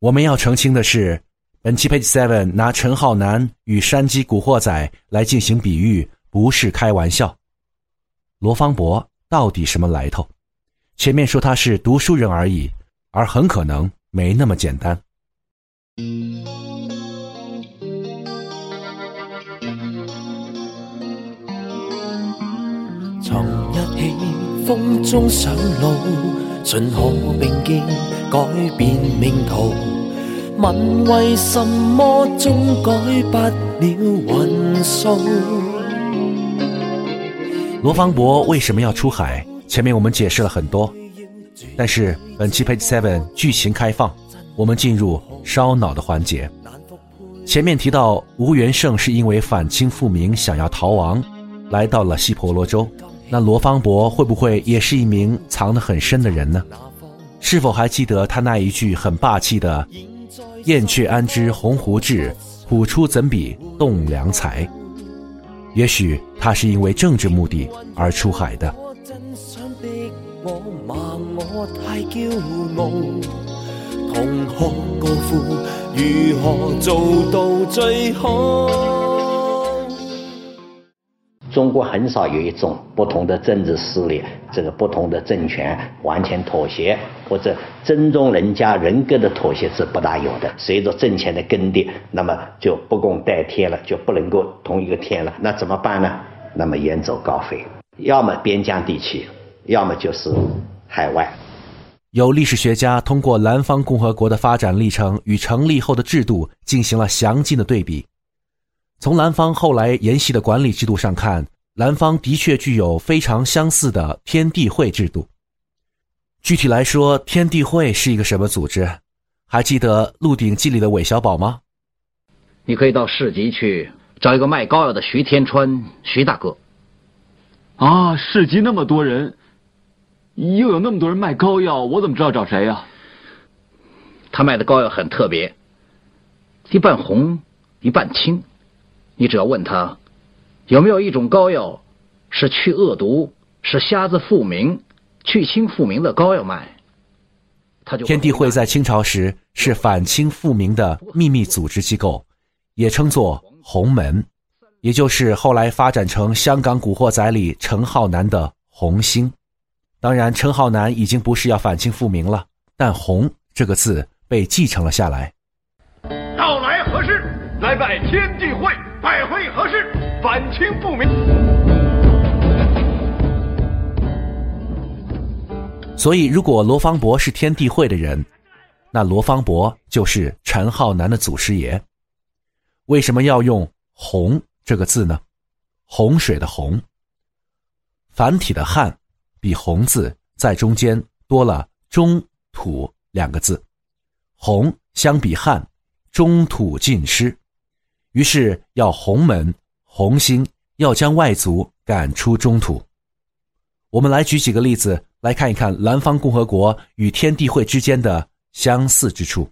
我们要澄清的是，本期 Page Seven 拿陈浩南与山鸡古惑仔来进行比喻，不是开玩笑。罗芳伯到底什么来头？前面说他是读书人而已，而很可能没那么简单。从一起风中上路，尽可并肩改变命途。问为什么终改不了运数？罗芳伯为什么要出海？前面我们解释了很多，但是本期 Page Seven 剧情开放，我们进入烧脑的环节。前面提到吴元胜是因为反清复明想要逃亡，来到了西婆罗洲。那罗芳伯会不会也是一名藏得很深的人呢？是否还记得他那一句很霸气的“燕雀安知鸿鹄志，虎出怎比栋梁才”？也许他是因为政治目的而出海的。中国很少有一种不同的政治势力，这个不同的政权完全妥协或者尊重人家人格的妥协是不大有的。随着政权的更迭，那么就不共戴天了，就不能够同一个天了。那怎么办呢？那么远走高飞，要么边疆地区，要么就是海外。有历史学家通过南方共和国的发展历程与成立后的制度进行了详尽的对比。从南方后来沿袭的管理制度上看，南方的确具有非常相似的天地会制度。具体来说，天地会是一个什么组织？还记得《鹿鼎记》里的韦小宝吗？你可以到市集去找一个卖膏药的徐天川，徐大哥。啊，市集那么多人，又有那么多人卖膏药，我怎么知道找谁呀？他卖的膏药很特别，一半红，一半青。你只要问他，有没有一种膏药是去恶毒、是瞎子复明、去清复明的膏药卖？他就天地会在清朝时是反清复明的秘密组织机构，也称作洪门，也就是后来发展成香港古惑仔里陈浩南的红星。当然，陈浩南已经不是要反清复明了，但“红”这个字被继承了下来。到来何事？来拜天地会。百会何事？反清复明。所以，如果罗芳伯是天地会的人，那罗芳伯就是陈浩南的祖师爷。为什么要用“洪”这个字呢？洪水的“洪”，繁体的“汉”比“洪”字在中间多了“中土”两个字，“洪”相比“汉”，中土尽失。于是要洪门洪兴，要将外族赶出中土。我们来举几个例子，来看一看南方共和国与天地会之间的相似之处。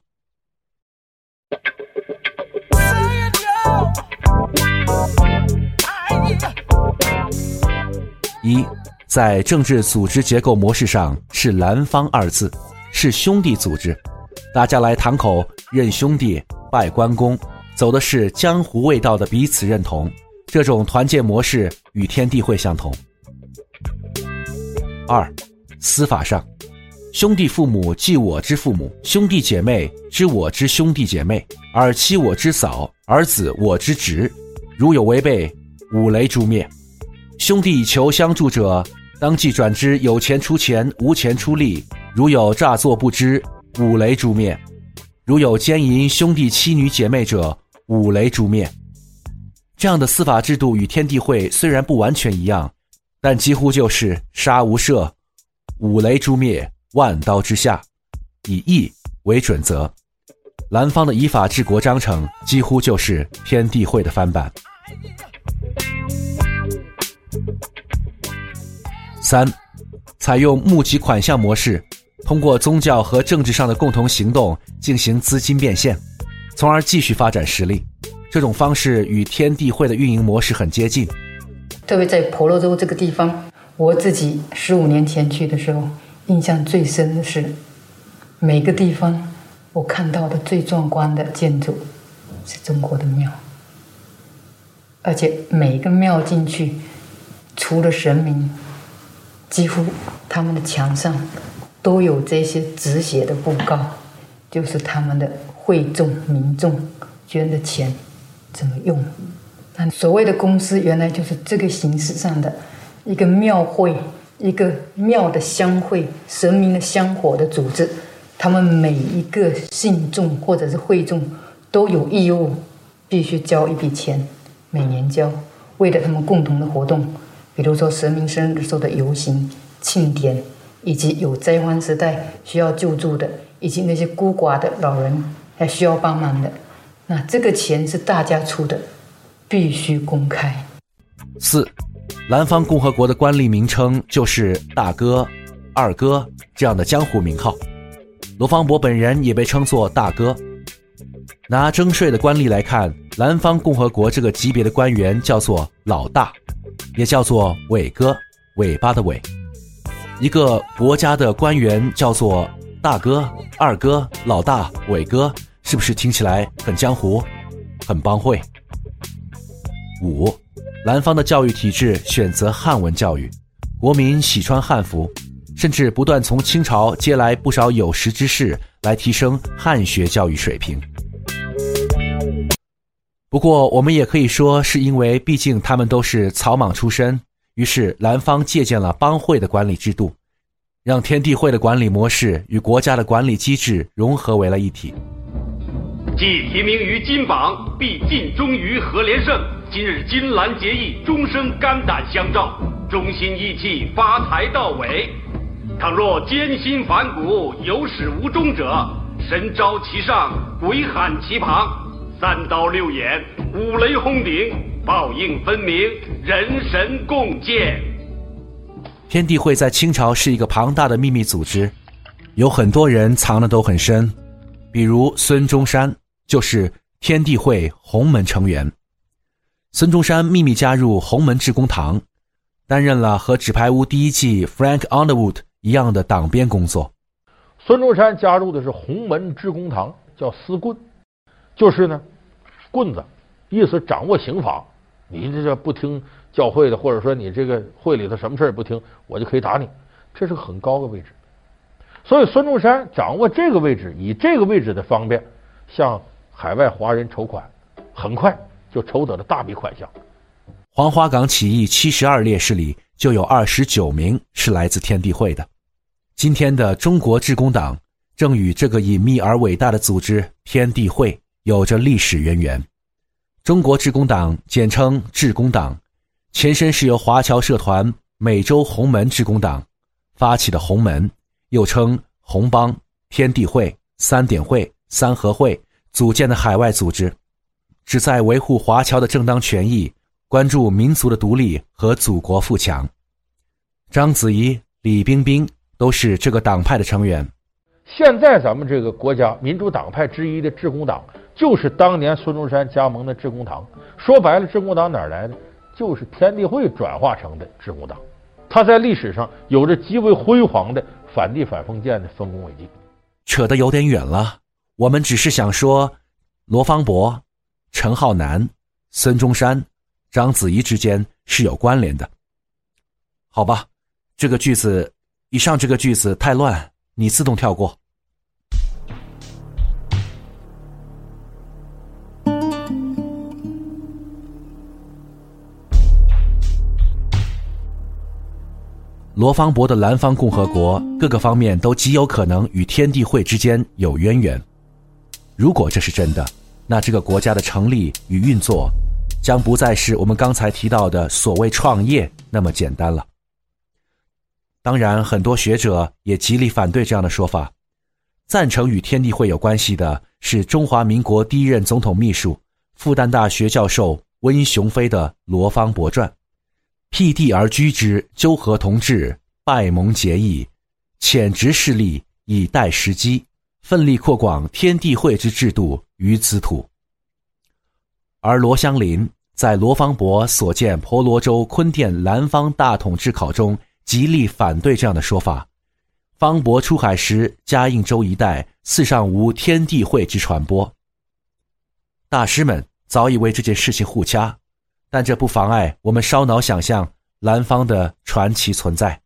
一，在政治组织结构模式上是“南方”二字，是兄弟组织，大家来堂口认兄弟、拜关公。走的是江湖味道的彼此认同，这种团建模式与天地会相同。二，司法上，兄弟父母即我之父母，兄弟姐妹知我之兄弟姐妹，儿妻我之嫂，儿子我之侄，如有违背，五雷诛灭。兄弟求相助者，当即转之有钱出钱，无钱出力。如有诈作不知，五雷诛灭。如有奸淫兄弟妻女姐妹者，五雷诛灭，这样的司法制度与天地会虽然不完全一样，但几乎就是杀无赦、五雷诛灭、万刀之下，以义为准则。南方的依法治国章程几乎就是天地会的翻版。三，采用募集款项模式，通过宗教和政治上的共同行动进行资金变现。从而继续发展实力，这种方式与天地会的运营模式很接近。特别在婆罗洲这个地方，我自己十五年前去的时候，印象最深的是每个地方，我看到的最壮观的建筑是中国的庙，而且每个庙进去，除了神明，几乎他们的墙上都有这些纸写的布告，就是他们的会众民众捐的钱怎么用。那所谓的公司，原来就是这个形式上的一个庙会，一个庙的香会，神明的香火的组织。他们每一个信众或者是会众都有义务，必须交一笔钱，每年交，为了他们共同的活动，比如说神明生日时候的游行、庆典，以及有灾荒时代需要救助的，以及那些孤寡的老人还需要帮忙的，那这个钱是大家出的，必须公开。四，南方共和国的官吏名称就是大哥、二哥这样的江湖名号。罗芳伯本人也被称作大哥。拿征税的官吏来看，南方共和国这个级别的官员叫做老大，也叫做伟哥，尾巴的尾。一个国家的官员叫做大哥、二哥、老大、伟哥，是不是听起来很江湖、很帮会？五，南方的教育体制选择汉文教育，国民喜穿汉服。甚至不断从清朝接来不少有识之士来提升汉学教育水平。不过，我们也可以说，是因为毕竟他们都是草莽出身，于是南方借鉴了帮会的管理制度，让天地会的管理模式与国家的管理机制融合为了一体。既提名于金榜，必尽忠于何连胜。今日金兰结义，终生肝胆相照，忠心义气，发财到尾。倘若艰辛反骨，有始无终者，神招其上，鬼喊其旁，三刀六眼，五雷轰顶，报应分明，人神共鉴。天地会在清朝是一个庞大的秘密组织，有很多人藏的都很深，比如孙中山就是天地会洪门成员。孙中山秘密加入洪门致公堂，担任了和《纸牌屋》第一季 Frank Underwood。一样的党编工作，孙中山加入的是洪门致公堂，叫司棍，就是呢，棍子，意思掌握刑法。你这这不听教会的，或者说你这个会里头什么事也不听，我就可以打你。这是很高的位置，所以孙中山掌握这个位置，以这个位置的方便向海外华人筹款，很快就筹得了大笔款项。黄花岗起义七十二烈士里。就有二十九名是来自天地会的。今天的中国致公党正与这个隐秘而伟大的组织天地会有着历史渊源。中国致公党简称致公党，前身是由华侨社团美洲洪门致公党发起的洪门，又称洪帮、天地会、三点会、三合会组建的海外组织，旨在维护华侨的正当权益。关注民族的独立和祖国富强，章子怡、李冰冰都是这个党派的成员。现在咱们这个国家民主党派之一的致公党，就是当年孙中山加盟的致公堂。说白了，致公党哪来的？就是天地会转化成的致公党。他在历史上有着极为辉煌的反帝反封建的丰功伟绩。扯得有点远了，我们只是想说，罗芳伯、陈浩南、孙中山。章子怡之间是有关联的，好吧？这个句子，以上这个句子太乱，你自动跳过。罗芳伯的南方共和国各个方面都极有可能与天地会之间有渊源。如果这是真的，那这个国家的成立与运作。将不再是我们刚才提到的所谓创业那么简单了。当然，很多学者也极力反对这样的说法。赞成与天地会有关系的是中华民国第一任总统秘书、复旦大学教授温雄飞的《罗芳伯传》：“辟地而居之，纠合同志，拜盟结义，潜职势力以待时机，奋力扩广天地会之制度于此土。”而罗香林在罗方伯所见婆罗洲坤甸南方大统制考中极力反对这样的说法，方伯出海时，嘉应州一带似上无天地会之传播。大师们早已为这件事情互掐，但这不妨碍我们烧脑想象南方的传奇存在。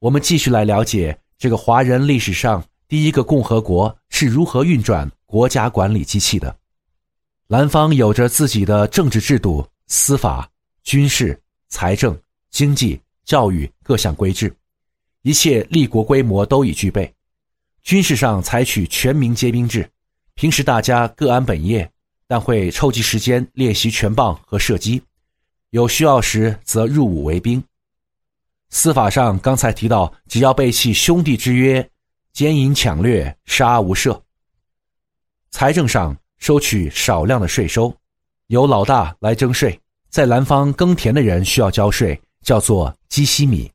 我们继续来了解这个华人历史上第一个共和国是如何运转国家管理机器的。南方有着自己的政治制度、司法、军事、财政、经济、教育各项规制，一切立国规模都已具备。军事上采取全民皆兵制，平时大家各安本业，但会抽集时间练习拳棒和射击，有需要时则入伍为兵。司法上，刚才提到，只要背弃兄弟之约，奸淫抢掠，杀无赦。财政上，收取少量的税收，由老大来征税，在南方耕田的人需要交税，叫做基西米；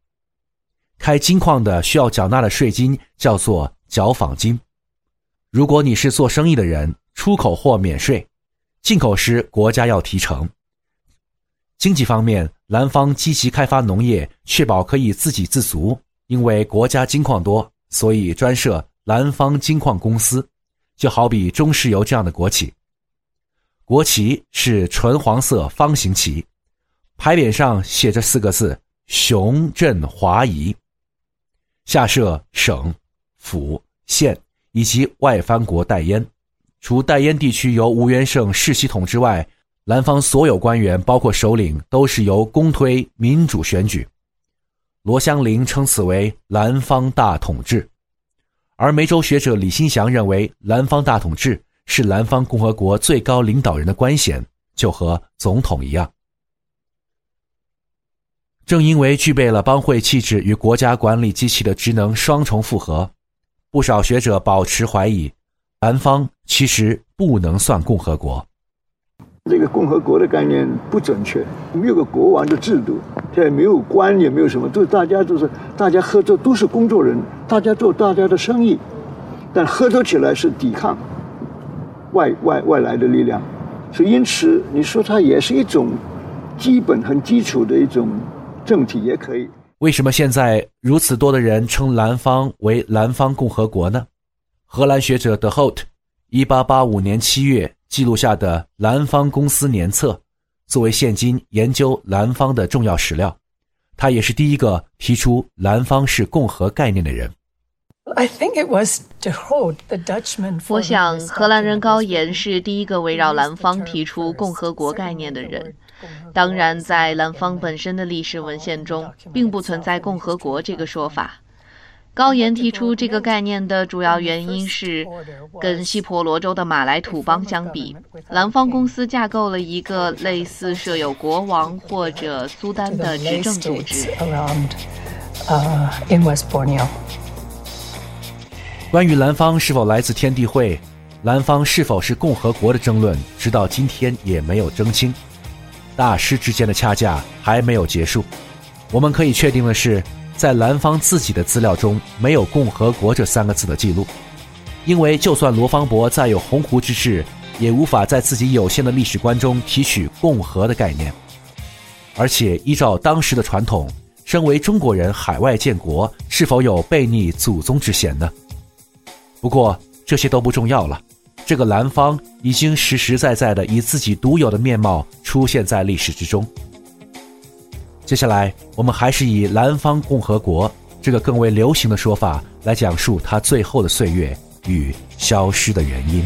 开金矿的需要缴纳的税金叫做缴坊金。如果你是做生意的人，出口货免税，进口时国家要提成。经济方面，南方积极开发农业，确保可以自给自足。因为国家金矿多，所以专设南方金矿公司，就好比中石油这样的国企。国旗是纯黄色方形旗，牌匾上写着四个字“雄镇华夷”，下设省、府、县以及外藩国代烟。除代烟地区由吴元盛世袭统治外。南方所有官员，包括首领，都是由公推民主选举。罗香林称此为“南方大统治”，而梅州学者李新祥认为，“南方大统治”是南方共和国最高领导人的官衔，就和总统一样。正因为具备了帮会气质与国家管理机器的职能双重复合，不少学者保持怀疑，南方其实不能算共和国。这个共和国的概念不准确，没有个国王的制度，也没有官，也没有什么，都大家都是大家合作，都是工作人，大家做大家的生意，但合作起来是抵抗外外外来的力量，所以因此你说它也是一种基本很基础的一种政体也可以。为什么现在如此多的人称南方为南方共和国呢？荷兰学者德霍特，一八八五年七月。记录下的《兰方公司年册》，作为现今研究兰方的重要史料，他也是第一个提出兰方是共和概念的人。我想，荷兰人高岩是第一个围绕兰方提出共和国概念的人。当然，在兰方本身的历史文献中，并不存在共和国这个说法。高岩提出这个概念的主要原因是，跟西婆罗洲的马来土邦相比，兰方公司架构了一个类似设有国王或者苏丹的执政组织。关于兰方是否来自天地会，兰方是否是共和国的争论，直到今天也没有争清。大师之间的掐架还没有结束。我们可以确定的是。在南方自己的资料中没有“共和国”这三个字的记录，因为就算罗芳伯再有鸿鹄之志，也无法在自己有限的历史观中提取“共和”的概念。而且依照当时的传统，身为中国人海外建国，是否有背逆祖宗之嫌呢？不过这些都不重要了，这个南方已经实实在在的以自己独有的面貌出现在历史之中。接下来，我们还是以“南方共和国”这个更为流行的说法来讲述它最后的岁月与消失的原因。